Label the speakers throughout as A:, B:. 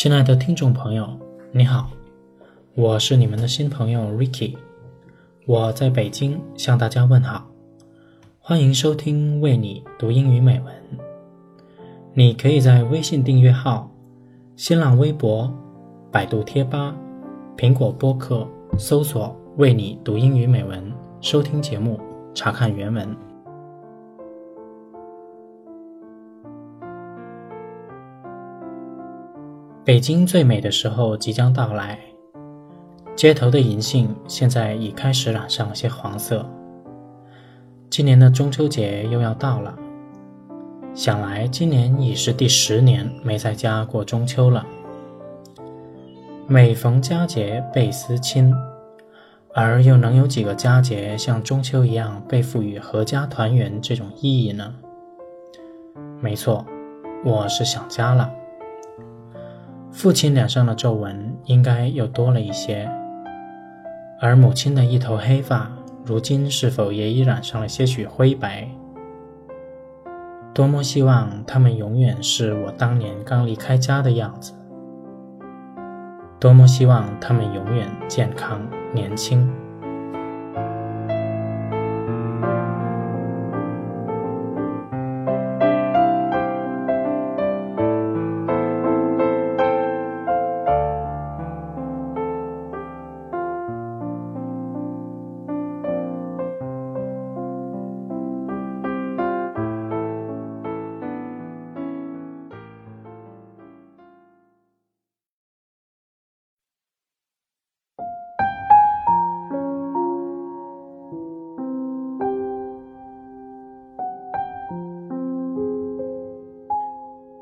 A: 亲爱的听众朋友，你好，我是你们的新朋友 Ricky，我在北京向大家问好，欢迎收听为你读英语美文。你可以在微信订阅号、新浪微博、百度贴吧、苹果播客搜索“为你读英语美文”，收听节目，查看原文。北京最美的时候即将到来，街头的银杏现在已开始染上了些黄色。今年的中秋节又要到了，想来今年已是第十年没在家过中秋了。每逢佳节倍思亲，而又能有几个佳节像中秋一样被赋予阖家团圆这种意义呢？没错，我是想家了。父亲脸上的皱纹应该又多了一些，而母亲的一头黑发，如今是否也已染上了些许灰白？多么希望他们永远是我当年刚离开家的样子！多么希望他们永远健康年轻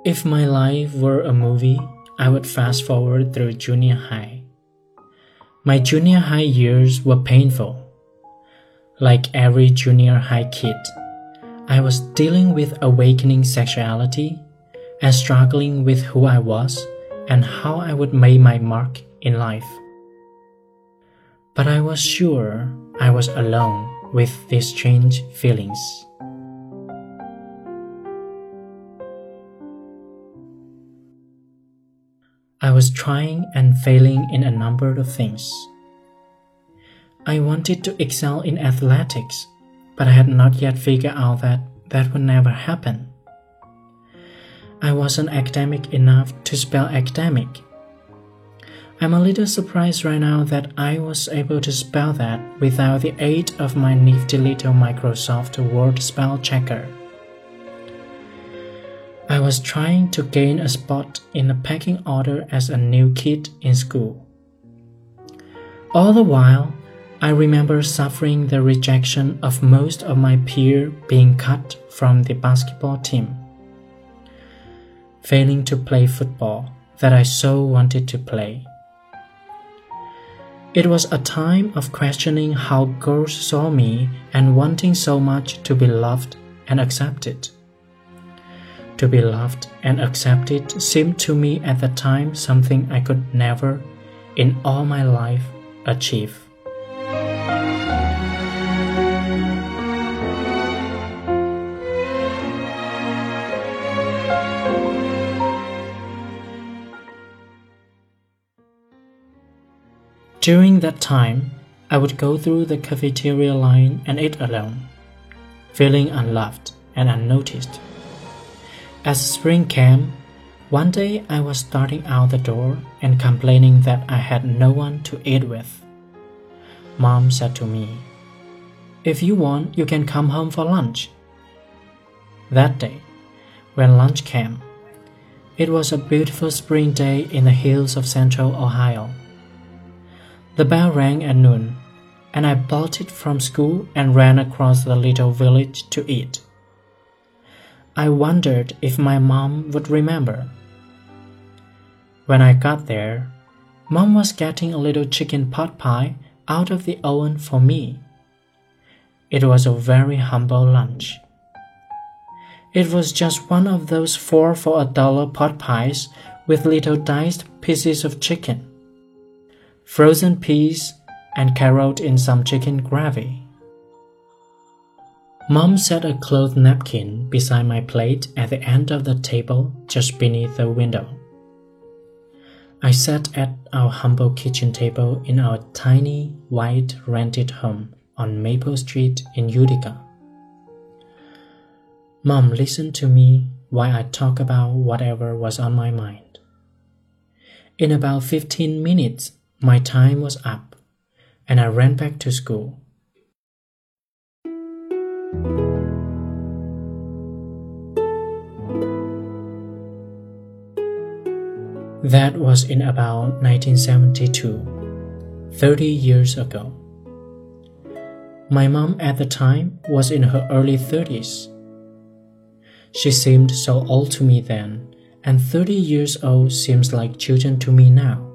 A: ！If my life were a movie, I would fast forward through junior high. My junior high years were painful. Like every junior high kid, I was dealing with awakening sexuality and struggling with who I was and how I would make my mark in life. But I was sure I was alone with these strange feelings. I was trying and failing in a number of things. I wanted to excel in athletics, but I had not yet figured out that that would never happen. I wasn't academic enough to spell academic. I'm a little surprised right now that I was able to spell that without the aid of my nifty little Microsoft Word spell checker. I was trying to gain a spot in the pecking order as a new kid in school. All the while, I remember suffering the rejection of most of my peers being cut from the basketball team, failing to play football that I so wanted to play. It was a time of questioning how girls saw me and wanting so much to be loved and accepted. To be loved and accepted seemed to me at the time something I could never, in all my life, achieve. During that time, I would go through the cafeteria line and eat alone, feeling unloved and unnoticed. As spring came, one day I was starting out the door and complaining that I had no one to eat with. Mom said to me, If you want, you can come home for lunch. That day, when lunch came, it was a beautiful spring day in the hills of central Ohio. The bell rang at noon, and I bolted from school and ran across the little village to eat. I wondered if my mom would remember. When I got there, mom was getting a little chicken pot pie out of the oven for me. It was a very humble lunch. It was just one of those four for a dollar pot pies with little diced pieces of chicken, frozen peas, and carrot in some chicken gravy. Mom set a cloth napkin beside my plate at the end of the table just beneath the window. I sat at our humble kitchen table in our tiny white rented home on Maple Street in Utica. Mom listened to me while I talked about whatever was on my mind. In about 15 minutes, my time was up, and I ran back to school. That was in about 1972, 30 years ago. My mom at the time was in her early 30s. She seemed so old to me then, and 30 years old seems like children to me now.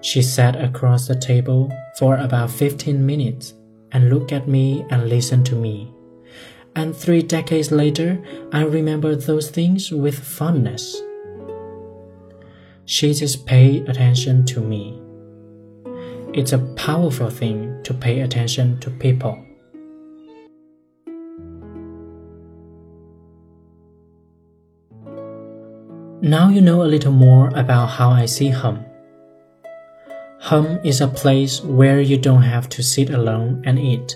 A: She sat across the table for about 15 minutes and look at me and listen to me. And three decades later, I remember those things with fondness. She just paid attention to me. It's a powerful thing to pay attention to people. Now you know a little more about how I see home. Home is a place where you don't have to sit alone and eat.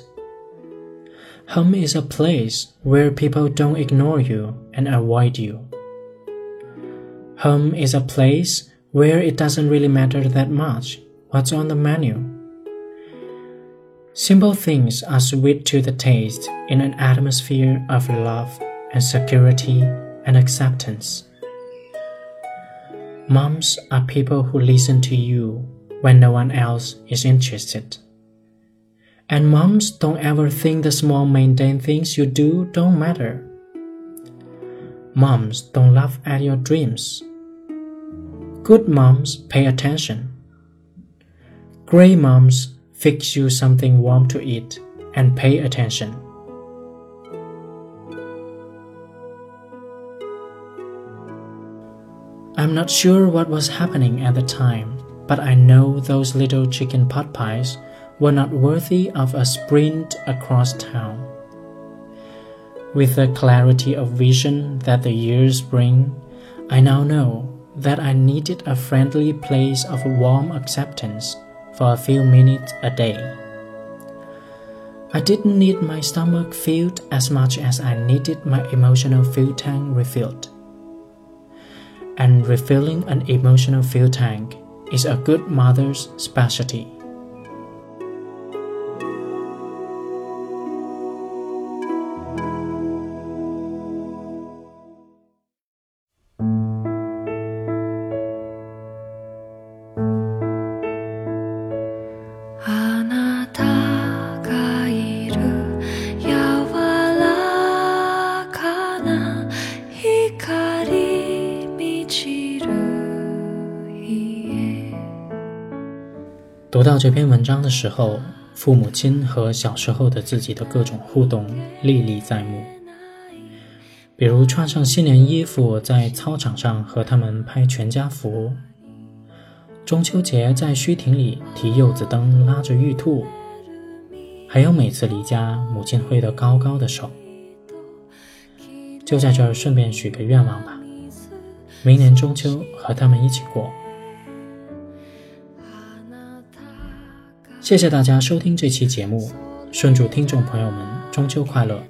A: Home is a place where people don't ignore you and avoid you. Home is a place where it doesn't really matter that much what's on the menu. Simple things are sweet to the taste in an atmosphere of love and security and acceptance. Moms are people who listen to you when no one else is interested. And moms don't ever think the small mundane things you do don't matter. Moms don't laugh at your dreams. Good moms pay attention. Great moms fix you something warm to eat and pay attention. I'm not sure what was happening at the time, but I know those little chicken pot pies were not worthy of a sprint across town. With the clarity of vision that the years bring, I now know that I needed a friendly place of warm acceptance for a few minutes a day. I didn't need my stomach filled as much as I needed my emotional fuel tank refilled. And refilling an emotional fuel tank is a good mother's specialty. 读到这篇文章的时候，父母亲和小时候的自己的各种互动历历在目。比如穿上新年衣服，在操场上和他们拍全家福；中秋节在虚亭里提柚子灯，拉着玉兔；还有每次离家，母亲挥得高高的手。就在这儿顺便许个愿望吧，明年中秋和他们一起过。谢谢大家收听这期节目，顺祝听众朋友们中秋快乐。